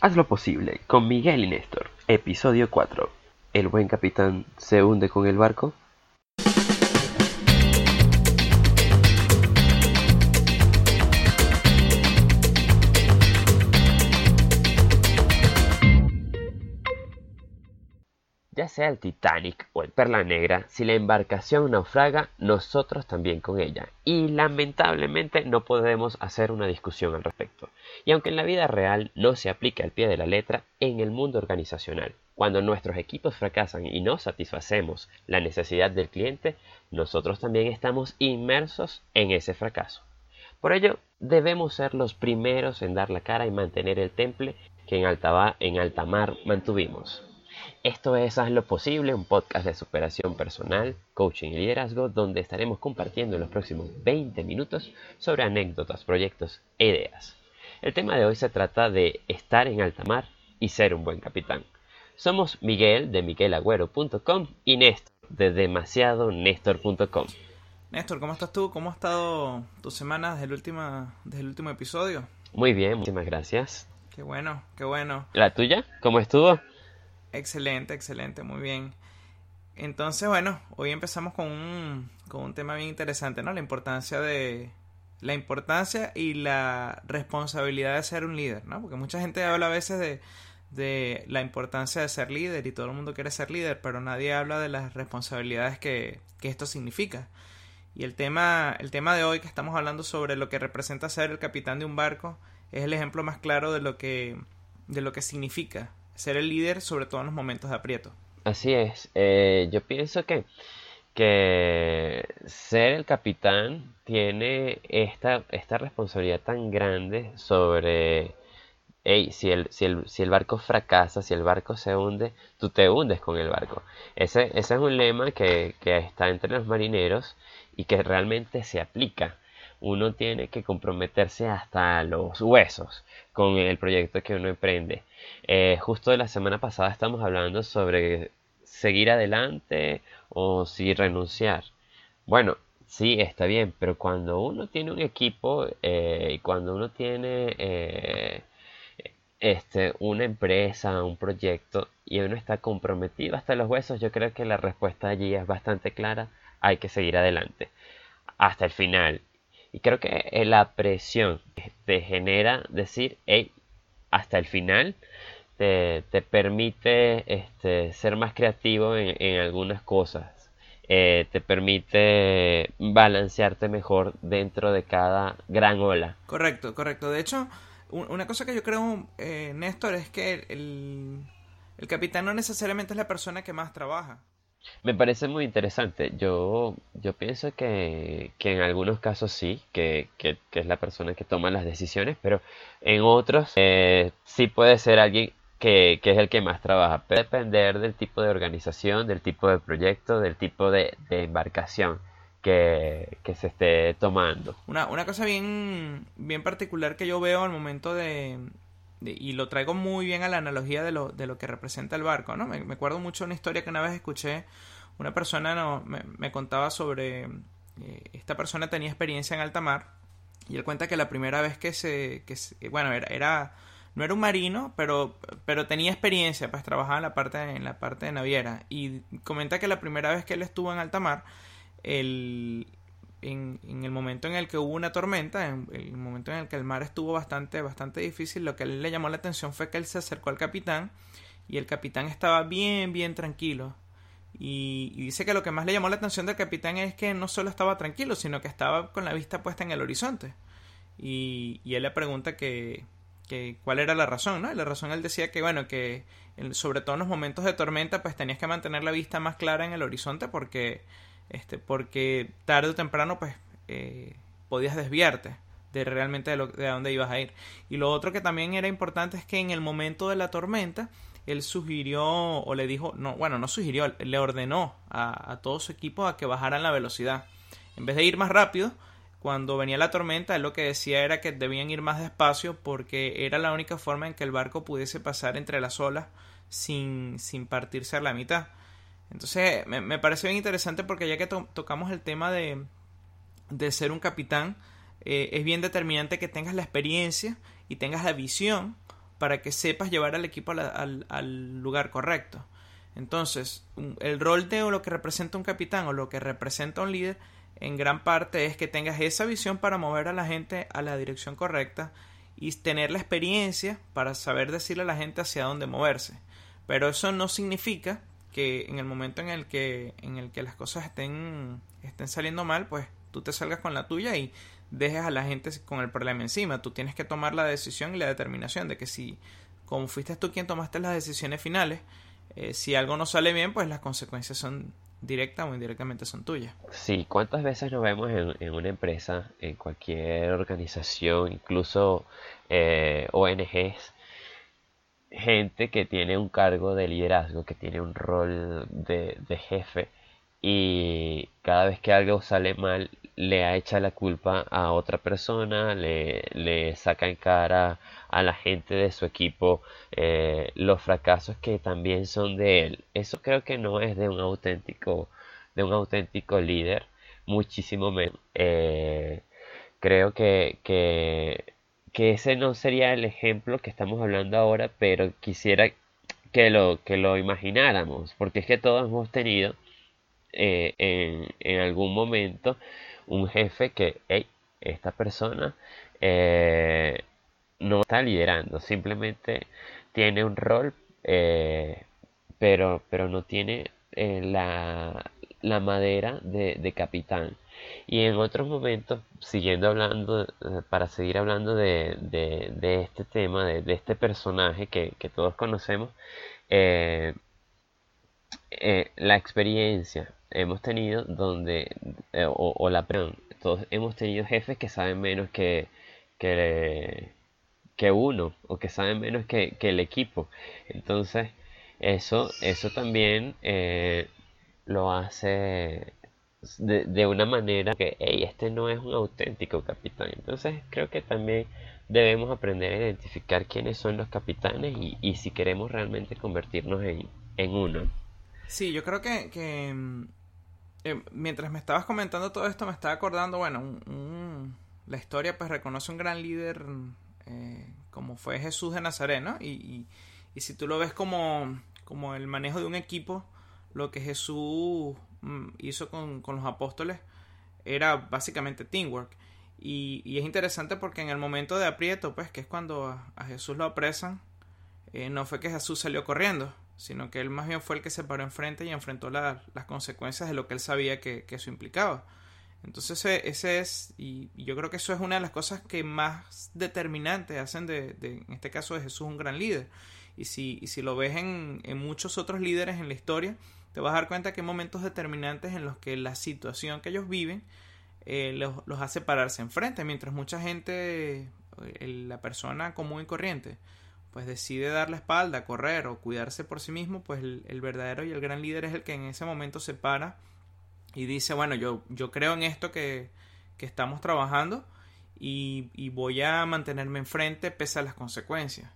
Haz lo posible con Miguel y Néstor, episodio 4. ¿El buen capitán se hunde con el barco? Sea el Titanic o el Perla Negra, si la embarcación naufraga, nosotros también con ella. Y lamentablemente no podemos hacer una discusión al respecto. Y aunque en la vida real no se aplica al pie de la letra, en el mundo organizacional, cuando nuestros equipos fracasan y no satisfacemos la necesidad del cliente, nosotros también estamos inmersos en ese fracaso. Por ello, debemos ser los primeros en dar la cara y mantener el temple que en alta, en alta mar mantuvimos. Esto es Haz lo Posible, un podcast de superación personal, coaching y liderazgo, donde estaremos compartiendo en los próximos 20 minutos sobre anécdotas, proyectos e ideas. El tema de hoy se trata de estar en alta mar y ser un buen capitán. Somos Miguel de miguelagüero.com y Néstor de demasiadonestor.com. Néstor, ¿cómo estás tú? ¿Cómo ha estado tu semana desde el, último, desde el último episodio? Muy bien, muchísimas gracias. Qué bueno, qué bueno. ¿La tuya? ¿Cómo estuvo? Excelente, excelente, muy bien. Entonces, bueno, hoy empezamos con un, con un tema bien interesante, ¿no? La importancia de la importancia y la responsabilidad de ser un líder, ¿no? Porque mucha gente habla a veces de, de la importancia de ser líder y todo el mundo quiere ser líder, pero nadie habla de las responsabilidades que, que esto significa. Y el tema, el tema de hoy que estamos hablando sobre lo que representa ser el capitán de un barco es el ejemplo más claro de lo que, de lo que significa ser el líder, sobre todo en los momentos de aprieto. Así es. Eh, yo pienso que, que ser el capitán tiene esta, esta responsabilidad tan grande sobre hey, si el, si, el, si el barco fracasa, si el barco se hunde, tú te hundes con el barco. Ese, ese es un lema que, que, está entre los marineros y que realmente se aplica. Uno tiene que comprometerse hasta los huesos con el proyecto que uno emprende. Eh, justo de la semana pasada estamos hablando sobre seguir adelante o si renunciar. Bueno, sí, está bien, pero cuando uno tiene un equipo eh, y cuando uno tiene eh, este, una empresa, un proyecto y uno está comprometido hasta los huesos, yo creo que la respuesta allí es bastante clara. Hay que seguir adelante hasta el final. Y creo que la presión te genera decir, hey, hasta el final, te, te permite este, ser más creativo en, algunas cosas. Eh, te permite balancearte mejor dentro de cada gran ola. Correcto, correcto. De hecho, una cosa que yo creo, eh, Néstor, es que el, el capitán no necesariamente es la persona que más trabaja. Me parece muy interesante. Yo, yo pienso que, que en algunos casos sí, que, que, es la persona que toma las decisiones, pero en otros eh, sí puede ser alguien que, es el que más trabaja. Puede depender del tipo de organización, del tipo de proyecto, del tipo de, embarcación que, que, se esté tomando. Una, una cosa bien, bien particular que yo veo al momento de, y lo traigo muy bien a la analogía de lo, de lo que representa el barco, ¿no? Me, acuerdo mucho una historia que una vez escuché, una persona no, me, contaba sobre, eh, esta persona tenía experiencia en alta mar, y él cuenta que la primera vez que se, que bueno, era, era, no era un marino, pero, pero tenía experiencia, pues trabajaba en la parte, en la parte de naviera, y comenta que la primera vez que él estuvo en alta mar, el, en, el momento en el que hubo una tormenta, en el momento en el que el mar estuvo bastante, bastante difícil, lo que él le llamó la atención fue que él se acercó al capitán y el capitán estaba bien, bien tranquilo. Y, dice que lo que más le llamó la atención del capitán es que no solo estaba tranquilo, sino que estaba con la vista puesta en el horizonte. Y, y él le pregunta que, que, cuál era la razón, ¿no? Y la razón él decía que, bueno, que sobre todo en los momentos de tormenta, pues tenías que mantener la vista más clara en el horizonte porque este, porque tarde o temprano pues eh, podías desviarte de realmente de, dónde ibas a ir. Y lo otro que también era importante es que en el momento de la tormenta, él sugirió o le dijo, no, bueno, no sugirió, le ordenó a, a todo su equipo a que bajaran la velocidad. En vez de ir más rápido, cuando venía la tormenta, él lo que decía era que debían ir más despacio porque era la única forma en que el barco pudiese pasar entre las olas sin, sin partirse a la mitad. Entonces me, me parece bien interesante porque ya que tocamos el tema de, de ser un capitán, eh, es bien determinante que tengas la experiencia y tengas la visión para que sepas llevar al equipo al, al, lugar correcto. Entonces, el rol de lo que representa un capitán o lo que representa un líder en gran parte es que tengas esa visión para mover a la gente a la dirección correcta y tener la experiencia para saber decirle a la gente hacia dónde moverse. Pero eso no significa que en el momento en el que, en el que las cosas estén, estén saliendo mal, pues tú te salgas con la tuya y dejes a la gente con el problema encima. Tú tienes que tomar la decisión y la determinación de que si, como fuiste tú quien tomaste las decisiones finales, eh, si algo no sale bien, pues las consecuencias son directa o indirectamente son tuyas. Sí, ¿cuántas veces nos vemos en, una empresa, en cualquier organización, incluso eh, ONGs, gente que tiene un cargo de liderazgo, que tiene un rol de, de jefe y cada vez que algo sale mal le ha hecho la culpa a otra persona, le, le saca en cara a la gente de su equipo eh, los fracasos que también son de él. Eso creo que no es de un auténtico, de un auténtico líder, muchísimo menos. Eh, creo que, que, que ese no sería el ejemplo que estamos hablando ahora, pero quisiera que lo, que lo imagináramos, porque es que todos hemos tenido eh, en, en, algún momento un jefe que, hey, esta persona eh, no está liderando, simplemente tiene un rol, eh, pero, pero no tiene la, la, madera de, de, capitán. Y en otros momentos, siguiendo hablando, para seguir hablando de, de, este tema, de, este personaje que, todos conocemos, eh, la experiencia hemos tenido donde, eh, o, la perdón, todos hemos tenido jefes que saben menos que, que, que uno, o que saben menos que, que el equipo. Entonces, eso, eso también eh, lo hace de, de, una manera que, hey, este no es un auténtico capitán. Entonces, creo que también debemos aprender a identificar quiénes son los capitanes y, y si queremos realmente convertirnos en, en uno. Sí, yo creo que, que mm, eh, mientras me estabas comentando todo esto, me estaba acordando, bueno, la historia pues reconoce un gran líder eh, como fue Jesús de Nazaret, ¿no? Y, y, si tú lo ves como, como el manejo de un equipo, lo que Jesús mm, hizo con, con, los apóstoles era básicamente teamwork. Y, y, es interesante porque en el momento de aprieto, pues que es cuando a, Jesús lo apresan, eh, no fue que Jesús salió corriendo, sino que él más bien fue el que se paró enfrente y enfrentó las consecuencias de lo que él sabía que, eso implicaba. Entonces ese, es, y, yo creo que eso es una de las cosas que más determinantes hacen de, en este caso de Jesús un gran líder. Y si, si lo ves en, muchos otros líderes en la historia, te vas a dar cuenta que hay momentos determinantes en los que la situación que ellos viven eh, los, los, hace pararse enfrente, mientras mucha gente, eh, la persona común y corriente, pues decide dar la espalda, correr o cuidarse por sí mismo, pues el, verdadero y el gran líder es el que en ese momento se para y dice, bueno, yo, yo creo en esto que, que estamos trabajando y, y, voy a mantenerme enfrente pese a las consecuencias.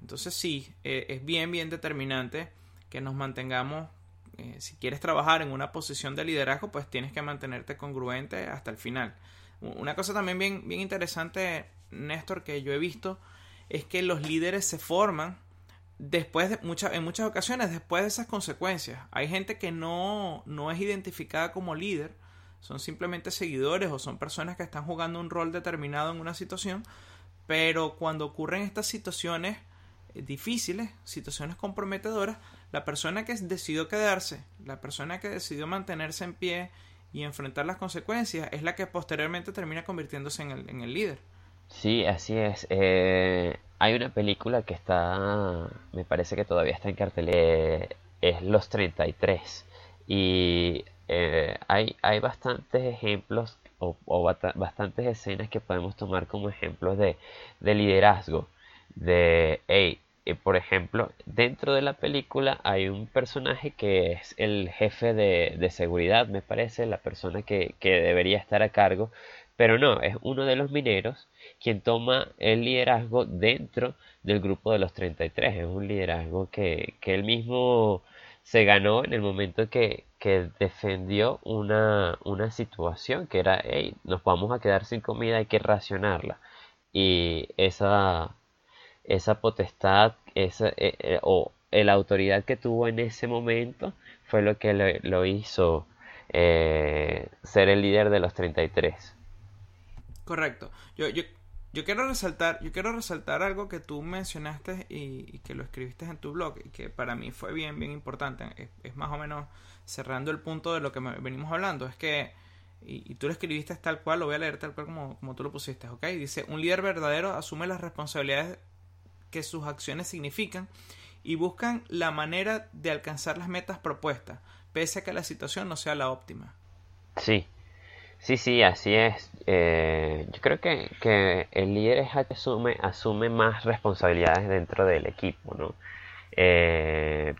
Entonces sí, eh, es bien, bien determinante que nos mantengamos, eh, si quieres trabajar en una posición de liderazgo, pues tienes que mantenerte congruente hasta el final. Una cosa también bien, bien interesante, Néstor, que yo he visto, es que los líderes se forman después de muchas en muchas ocasiones después de esas consecuencias. Hay gente que no, no es identificada como líder, son simplemente seguidores o son personas que están jugando un rol determinado en una situación, pero cuando ocurren estas situaciones eh, difíciles, situaciones comprometedoras, la persona que decidió quedarse, la persona que decidió mantenerse en pie y enfrentar las consecuencias es la que posteriormente termina convirtiéndose en el, en el líder. Sí, así es. Eh, hay una película que está, me parece que todavía está en cartel, eh, es Los 33. Y eh, hay, hay bastantes ejemplos o, bastantes escenas que podemos tomar como ejemplos de, de liderazgo. De, hey, por ejemplo, dentro de la película hay un personaje que es el jefe de, de seguridad, me parece, la persona que, que debería estar a cargo, pero no, es uno de los mineros quien toma el liderazgo dentro del grupo de los 33. Es un liderazgo que, que él mismo se ganó en el momento que, que defendió una, una, situación que era, hey, nos vamos a quedar sin comida, hay que racionarla. Y esa, esa potestad esa, eh, eh, o la autoridad que tuvo en ese momento fue lo que lo, hizo eh, ser el líder de los 33. Correcto. Yo, yo, yo, quiero resaltar, yo quiero resaltar algo que tú mencionaste y, que lo escribiste en tu blog y que para mí fue bien, bien importante. Es, más o menos cerrando el punto de lo que venimos hablando. Es que, y, tú lo escribiste tal cual, lo voy a leer tal cual como, como tú lo pusiste, ¿ok? Dice, un líder verdadero asume las responsabilidades que sus acciones significan y buscan la manera de alcanzar las metas propuestas, pese a que la situación no sea la óptima. Sí, sí, sí, así es. Eh, yo creo que, que, el líder asume, asume más responsabilidades dentro del equipo, ¿no? Eh,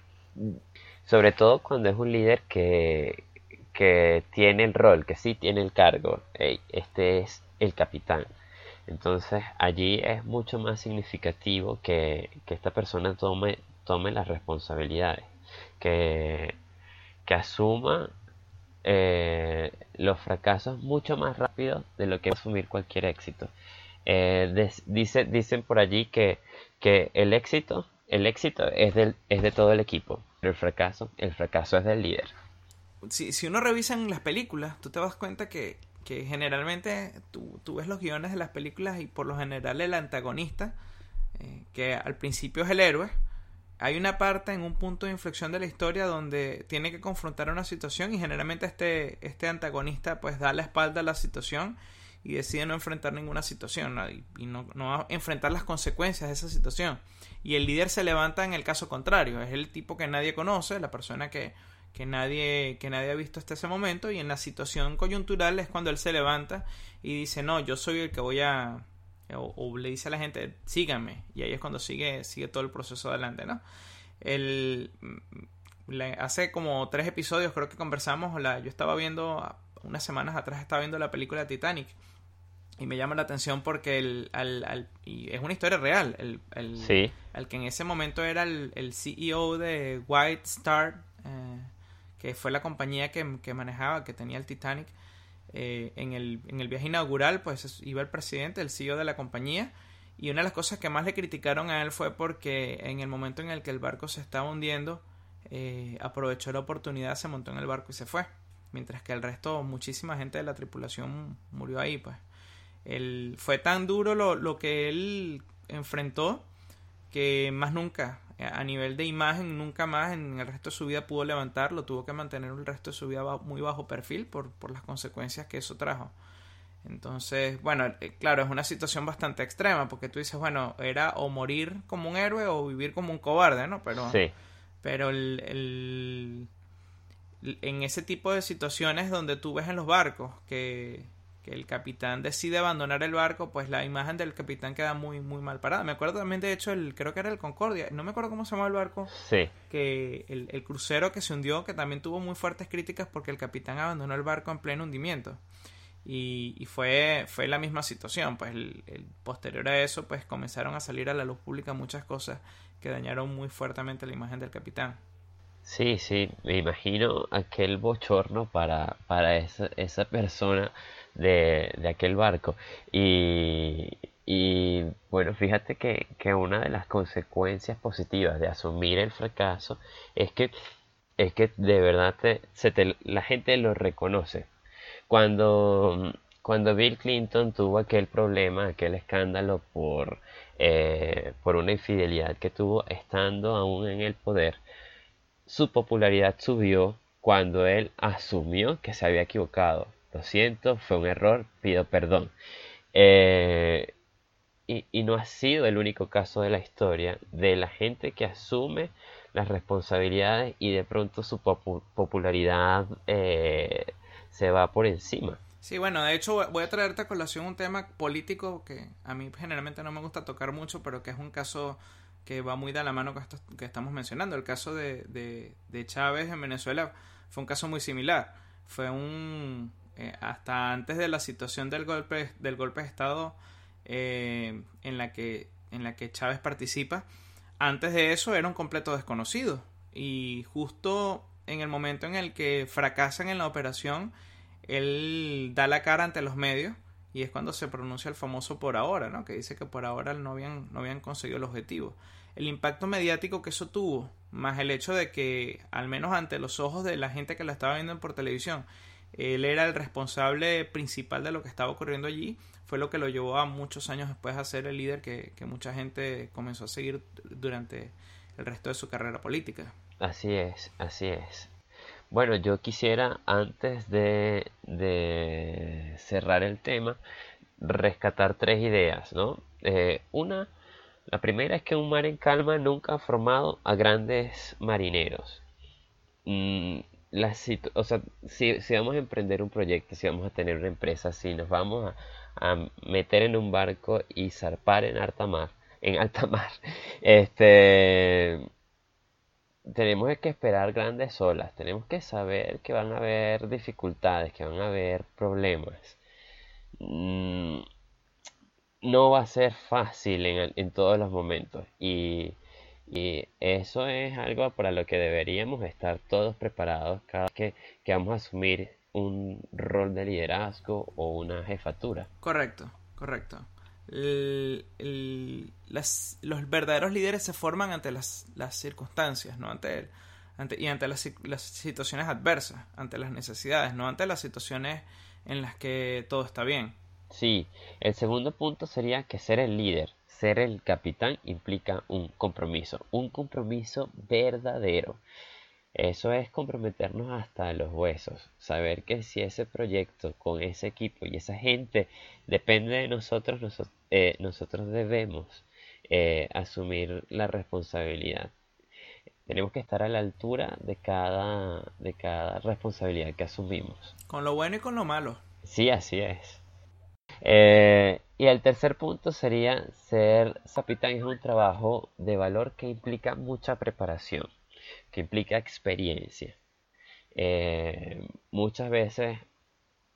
sobre todo cuando es un líder que, que tiene el rol, que sí tiene el cargo. este es el capitán. Entonces allí es mucho más significativo que, esta persona tome, tome las responsabilidades, que, que asuma eh, los fracasos mucho más rápido de lo que asumir cualquier éxito. Eh, dice, dicen por allí que, que el éxito, el éxito es, del, es de todo el equipo, pero el fracaso, el fracaso es del líder. Si, si uno revisa las películas, tú te das cuenta que que generalmente tú, tú, ves los guiones de las películas y por lo general el antagonista, eh, que al principio es el héroe, hay una parte en un punto de inflexión de la historia donde tiene que confrontar una situación y generalmente este, este antagonista pues da la espalda a la situación y decide no enfrentar ninguna situación y, no, no enfrentar las consecuencias de esa situación. Y el líder se levanta en el caso contrario, es el tipo que nadie conoce, la persona que que nadie, que nadie ha visto hasta ese momento y en la situación coyuntural es cuando él se levanta y dice, no, yo soy el que voy a... O, le dice a la gente, síganme. Y ahí es cuando sigue, sigue todo el proceso adelante, ¿no? El, mm, hace como tres episodios creo que conversamos, la, yo estaba viendo, unas semanas atrás estaba viendo la película Titanic y me llama la atención porque el, al, y es una historia real, el, el, que en ese momento era el, CEO de White Star, eh, que fue la compañía que, manejaba, que tenía el Titanic. Eh, en, el, en el viaje inaugural, pues iba el presidente, el CEO de la compañía, y una de las cosas que más le criticaron a él fue porque en el momento en el que el barco se estaba hundiendo, eh, aprovechó la oportunidad, se montó en el barco y se fue. Mientras que el resto, muchísima gente de la tripulación murió ahí, pues. fue tan duro lo, lo que él enfrentó que más nunca a nivel de imagen nunca más en el resto de su vida pudo levantarlo, tuvo que mantener el resto de su vida muy bajo perfil por, por las consecuencias que eso trajo. Entonces, bueno, eh, claro, es una situación bastante extrema porque tú dices, bueno, era o morir como un héroe o vivir como un cobarde, ¿no? Pero, pero el, en ese tipo de situaciones donde tú ves en los barcos que que el capitán decide abandonar el barco, pues la imagen del capitán queda muy, muy mal parada. Me acuerdo también, de hecho, el, creo que era el Concordia, no me acuerdo cómo se llamaba el barco. Sí. Que el, el crucero que se hundió, que también tuvo muy fuertes críticas porque el capitán abandonó el barco en pleno hundimiento. Y, y, fue, fue la misma situación, pues el, posterior a eso, pues comenzaron a salir a la luz pública muchas cosas que dañaron muy fuertemente la imagen del capitán. Sí, sí, me imagino aquel bochorno para, para esa, esa persona de, aquel barco. Y, bueno, fíjate que, que, una de las consecuencias positivas de asumir el fracaso es que, es que de verdad se la gente lo reconoce. Cuando, cuando Bill Clinton tuvo aquel problema, aquel escándalo por, eh, por una infidelidad que tuvo estando aún en el poder, su popularidad subió cuando él asumió que se había equivocado lo siento, fue un error, pido perdón. Eh, y, no ha sido el único caso de la historia de la gente que asume las responsabilidades y de pronto su popularidad eh, se va por encima. Sí, bueno, de hecho voy a traerte a colación un tema político que a mí generalmente no me gusta tocar mucho, pero que es un caso que va muy de la mano con esto que estamos mencionando. El caso de, de Chávez en Venezuela fue un caso muy similar. Fue un, eh, hasta antes de la situación del golpe, del golpe de Estado eh, en, la que, en la que Chávez participa, antes de eso era un completo desconocido. Y justo en el momento en el que fracasan en la operación, él da la cara ante los medios y es cuando se pronuncia el famoso por ahora, ¿no? que dice que por ahora no habían, no habían conseguido el objetivo. El impacto mediático que eso tuvo, más el hecho de que, al menos ante los ojos de la gente que la estaba viendo por televisión, él era el responsable principal de lo que estaba ocurriendo allí, fue lo que lo llevó a muchos años después a ser el líder que, mucha gente comenzó a seguir durante el resto de su carrera política. Así es, así es. Bueno, yo quisiera, antes de, cerrar el tema, rescatar tres ideas, ¿no? Eh, una, la primera es que un mar en calma nunca ha formado a grandes marineros. Mm, o sea, si, vamos a emprender un proyecto, si vamos a tener una empresa, si nos vamos a, meter en un barco y zarpar en alta mar, en alta mar, este tenemos que esperar grandes olas, tenemos que saber que van a haber dificultades, que van a haber problemas. Mm, no va a ser fácil en, todos los momentos y, eso es algo para lo que deberíamos estar todos preparados cada vez que vamos a asumir un rol de liderazgo o una jefatura. Correcto, correcto los verdaderos líderes se forman ante las, circunstancias, ¿no? Ante, ante y ante las, situaciones adversas, ante las necesidades, no ante las situaciones en las que todo está bien. Sí, el segundo punto sería que ser el líder, ser el capitán implica un compromiso, un compromiso verdadero. Eso es comprometernos hasta los huesos, saber que si ese proyecto con ese equipo y esa gente depende de nosotros, eh, nosotros debemos eh, asumir la responsabilidad. Tenemos que estar a la altura de cada, de cada responsabilidad que asumimos. Con lo bueno y con lo malo. Sí, así es. Eh, y el tercer punto sería ser capitán es un trabajo de valor que implica mucha preparación que implica experiencia. Eh, muchas veces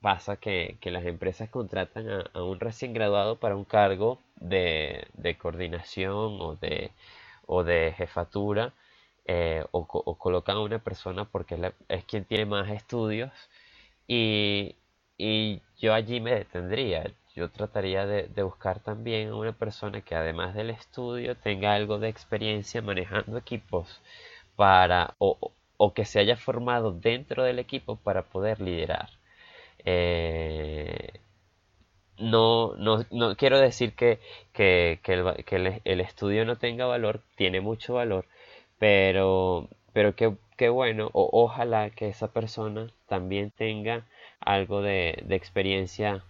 pasa que, las empresas contratan a, un recién graduado para un cargo de, coordinación o de, jefatura eh, o, colocan a una persona porque es, quien tiene más estudios y, yo allí me detendría. Yo trataría de, de, buscar también a una persona que además del estudio tenga algo de experiencia manejando equipos para o, que se haya formado dentro del equipo para poder liderar. Eh, no, no, no, quiero decir que, que, el, estudio no tenga valor, tiene mucho valor, pero, pero qué, bueno, o ojalá que esa persona también tenga algo de, experiencia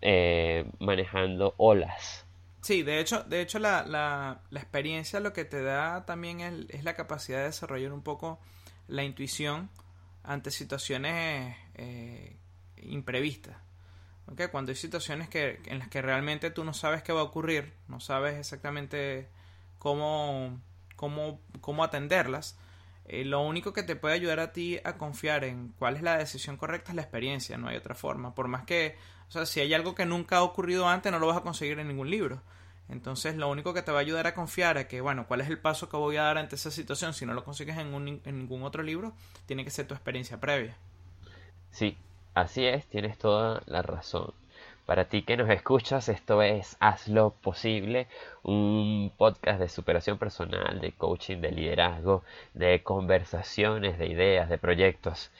eh, manejando olas. Sí, de hecho, de hecho la, la, la experiencia lo que te da también es, la capacidad de desarrollar un poco la intuición ante situaciones eh, imprevistas. ¿okay? Cuando hay situaciones que, en las que realmente tú no sabes qué va a ocurrir, no sabes exactamente cómo, cómo, cómo atenderlas, eh, lo único que te puede ayudar a ti a confiar en cuál es la decisión correcta es la experiencia, no hay otra forma. Por más que, o sea, si hay algo que nunca ha ocurrido antes, no lo vas a conseguir en ningún libro. Entonces, lo único que te va a ayudar a confiar es que, bueno, cuál es el paso que voy a dar ante esa situación, si no lo consigues en, en ningún otro libro, tiene que ser tu experiencia previa. Sí, así es, tienes toda la razón. Para ti que nos escuchas, esto es Hazlo Posible, un podcast de superación personal, de coaching, de liderazgo, de conversaciones, de ideas, de proyectos.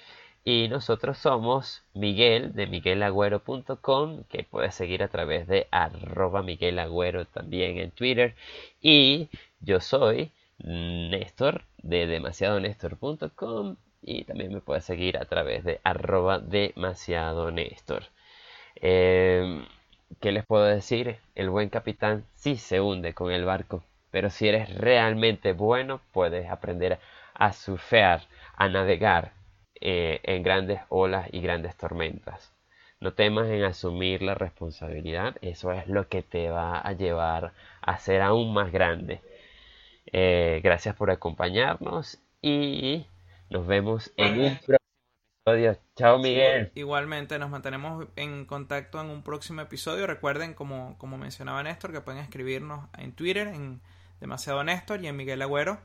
Y nosotros somos Miguel de miguelagüero.com, que puedes seguir a través de arroba miguelagüero también en Twitter. Y yo soy Néstor de demasiadonestor.com y también me puedes seguir a través de arroba demasiado Néstor. Em, ¿Qué les puedo decir? El buen capitán sí se hunde con el barco, pero si eres realmente bueno, puedes aprender a surfear, a navegar eh, en grandes olas y grandes tormentas. No temas en asumir la responsabilidad, eso es lo que te va a llevar a ser aún más grande. Eh, gracias por acompañarnos y nos vemos en un próximo Chao, Miguel. igualmente, nos mantenemos en contacto en un próximo episodio. Recuerden, como, como mencionaba Néstor, que pueden escribirnos en Twitter, en Demasiado Néstor y en Miguel Agüero.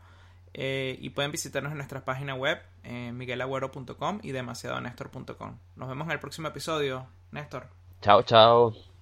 Eh, y pueden visitarnos en nuestra página web, eh, miguelagüero.com y demasiadonestor.com. Nos vemos en el próximo episodio, Néstor. Chao, chao.